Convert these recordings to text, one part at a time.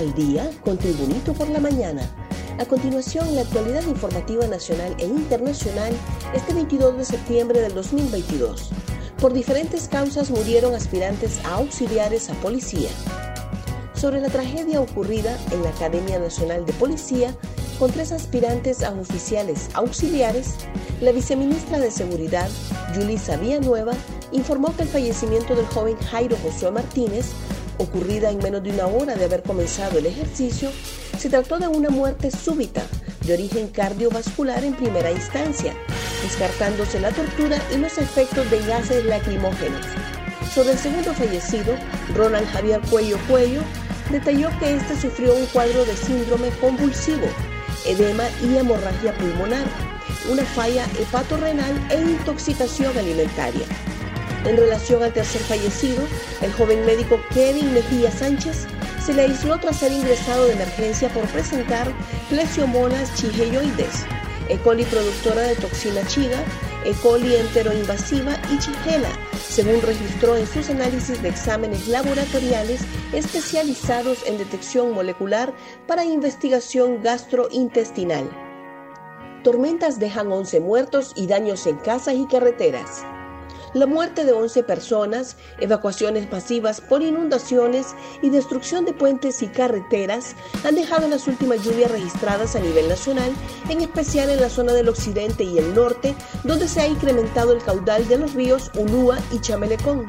al día con Tribunito por la mañana. A continuación, la actualidad informativa nacional e internacional este 22 de septiembre del 2022. Por diferentes causas murieron aspirantes a auxiliares a policía. Sobre la tragedia ocurrida en la Academia Nacional de Policía con tres aspirantes a oficiales auxiliares, la viceministra de Seguridad, Yulisa Villanueva, informó que el fallecimiento del joven Jairo Josué Martínez ocurrida en menos de una hora de haber comenzado el ejercicio, se trató de una muerte súbita de origen cardiovascular en primera instancia, descartándose la tortura y los efectos de gases lacrimógenos. Sobre el segundo fallecido, Ronald Javier Cuello Cuello, detalló que este sufrió un cuadro de síndrome convulsivo, edema y hemorragia pulmonar, una falla hepatorrenal e intoxicación alimentaria. En relación al tercer fallecido, el joven médico Kevin Mejía Sánchez se le aisló tras ser ingresado de emergencia por presentar plesiomonas chigeioides, E. coli productora de toxina chiga, E. coli enteroinvasiva y chigela, según registró en sus análisis de exámenes laboratoriales especializados en detección molecular para investigación gastrointestinal. Tormentas dejan 11 muertos y daños en casas y carreteras la muerte de 11 personas, evacuaciones masivas por inundaciones y destrucción de puentes y carreteras han dejado las últimas lluvias registradas a nivel nacional, en especial en la zona del occidente y el norte, donde se ha incrementado el caudal de los ríos Ulúa y Chamelecón.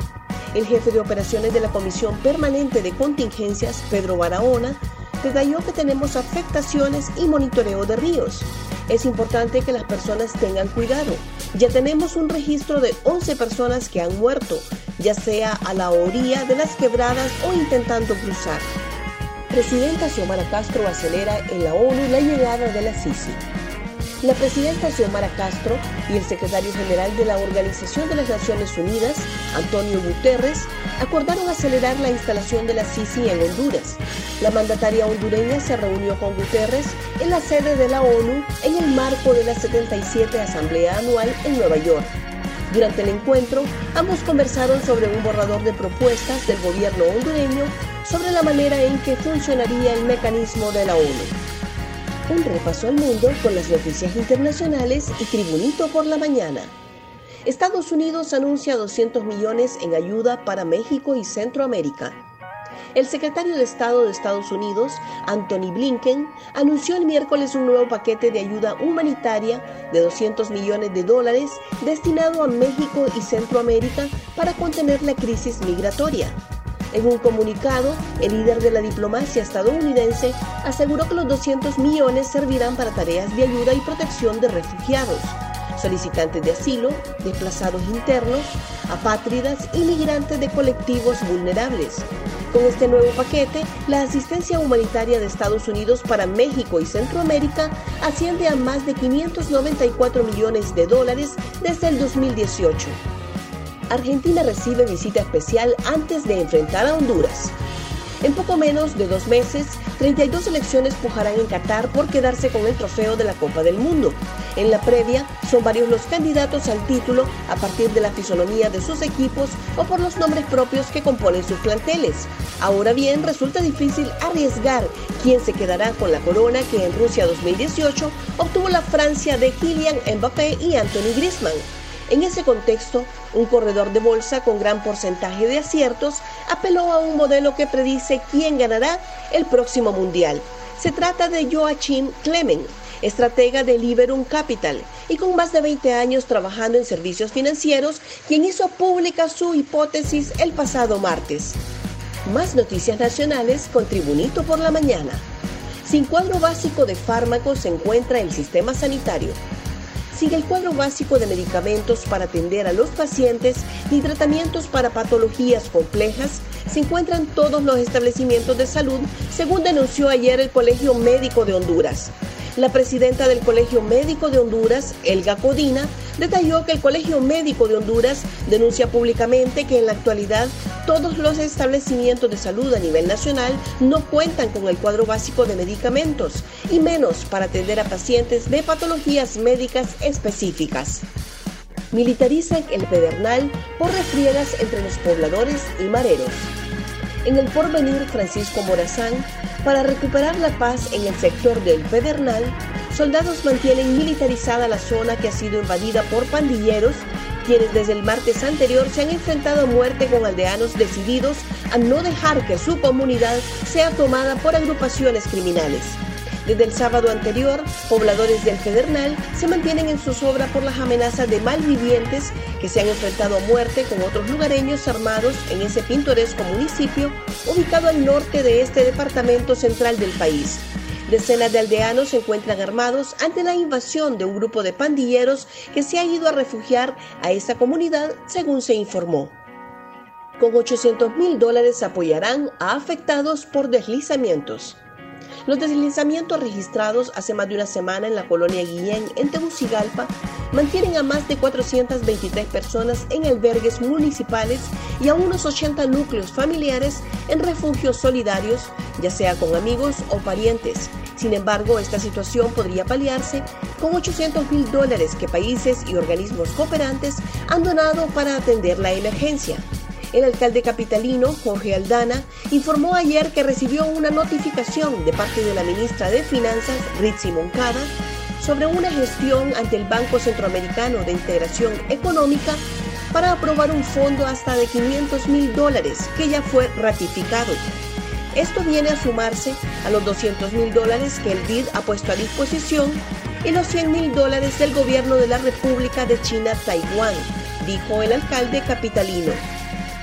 El jefe de operaciones de la Comisión Permanente de Contingencias, Pedro Barahona, detalló que tenemos afectaciones y monitoreo de ríos. Es importante que las personas tengan cuidado. Ya tenemos un registro de 11 personas que han muerto, ya sea a la orilla de las quebradas o intentando cruzar. Presidenta Xiomara Castro acelera en la ONU la llegada de la Sisi. La presidenta Xiomara Castro y el secretario general de la Organización de las Naciones Unidas, Antonio Guterres, acordaron acelerar la instalación de la Sisi en Honduras. La mandataria hondureña se reunió con Guterres en la sede de la ONU en el marco de la 77 Asamblea Anual en Nueva York. Durante el encuentro, ambos conversaron sobre un borrador de propuestas del gobierno hondureño sobre la manera en que funcionaría el mecanismo de la ONU. Un repaso al mundo con las noticias internacionales y Tribunito por la mañana. Estados Unidos anuncia 200 millones en ayuda para México y Centroamérica. El secretario de Estado de Estados Unidos, Anthony Blinken, anunció el miércoles un nuevo paquete de ayuda humanitaria de 200 millones de dólares destinado a México y Centroamérica para contener la crisis migratoria. En un comunicado, el líder de la diplomacia estadounidense aseguró que los 200 millones servirán para tareas de ayuda y protección de refugiados, solicitantes de asilo, desplazados internos, apátridas y migrantes de colectivos vulnerables. Con este nuevo paquete, la asistencia humanitaria de Estados Unidos para México y Centroamérica asciende a más de 594 millones de dólares desde el 2018. Argentina recibe visita especial antes de enfrentar a Honduras. En poco menos de dos meses, 32 selecciones pujarán en Qatar por quedarse con el trofeo de la Copa del Mundo. En la previa, son varios los candidatos al título a partir de la fisonomía de sus equipos o por los nombres propios que componen sus planteles. Ahora bien, resulta difícil arriesgar quién se quedará con la corona que en Rusia 2018 obtuvo la Francia de Kylian Mbappé y Anthony Griezmann. En ese contexto, un corredor de bolsa con gran porcentaje de aciertos apeló a un modelo que predice quién ganará el próximo mundial. Se trata de Joachim Clement, estratega de Liberum Capital y con más de 20 años trabajando en servicios financieros, quien hizo pública su hipótesis el pasado martes. Más noticias nacionales con Tribunito por la mañana. Sin cuadro básico de fármacos se encuentra el sistema sanitario sigue el cuadro básico de medicamentos para atender a los pacientes y tratamientos para patologías complejas se encuentran todos los establecimientos de salud, según denunció ayer el Colegio Médico de Honduras. La presidenta del Colegio Médico de Honduras, Elga Codina, detalló que el Colegio Médico de Honduras denuncia públicamente que en la actualidad todos los establecimientos de salud a nivel nacional no cuentan con el cuadro básico de medicamentos y menos para atender a pacientes de patologías médicas específicas. Militarizan el pedernal por refriegas entre los pobladores y mareros. En el porvenir Francisco Morazán Para recuperar la paz en el sector del Pedernal, soldados mantienen militarizada la zona que ha sido invadida por pandilleros, quienes desde el martes anterior se han enfrentado a muerte con aldeanos decididos a no dejar que su comunidad sea tomada por agrupaciones criminales. Desde el sábado anterior, pobladores del Pedernal se mantienen en zozobra por las amenazas de malvivientes que se han enfrentado a muerte con otros lugareños armados en ese pintoresco municipio ubicado al norte de este departamento central del país. Decenas de aldeanos se encuentran armados ante la invasión de un grupo de pandilleros que se ha ido a refugiar a esa comunidad, según se informó. Con 800 mil dólares apoyarán a afectados por deslizamientos. Los deslizamientos registrados hace más de una semana en la colonia Guillén, en Tegucigalpa, mantienen a más de 423 personas en albergues municipales y a unos 80 núcleos familiares en refugios solidarios, ya sea con amigos o parientes. Sin embargo, esta situación podría paliarse con 800 mil dólares que países y organismos cooperantes han donado para atender la emergencia. El alcalde capitalino, Jorge Aldana, informó ayer que recibió una notificación de parte de la ministra de Finanzas, Ritzi Moncada, sobre una gestión ante el Banco Centroamericano de Integración Económica para aprobar un fondo hasta de 500 mil dólares que ya fue ratificado. Esto viene a sumarse a los 200 mil dólares que el BID ha puesto a disposición y los 100 mil dólares del gobierno de la República de China Taiwán, dijo el alcalde capitalino.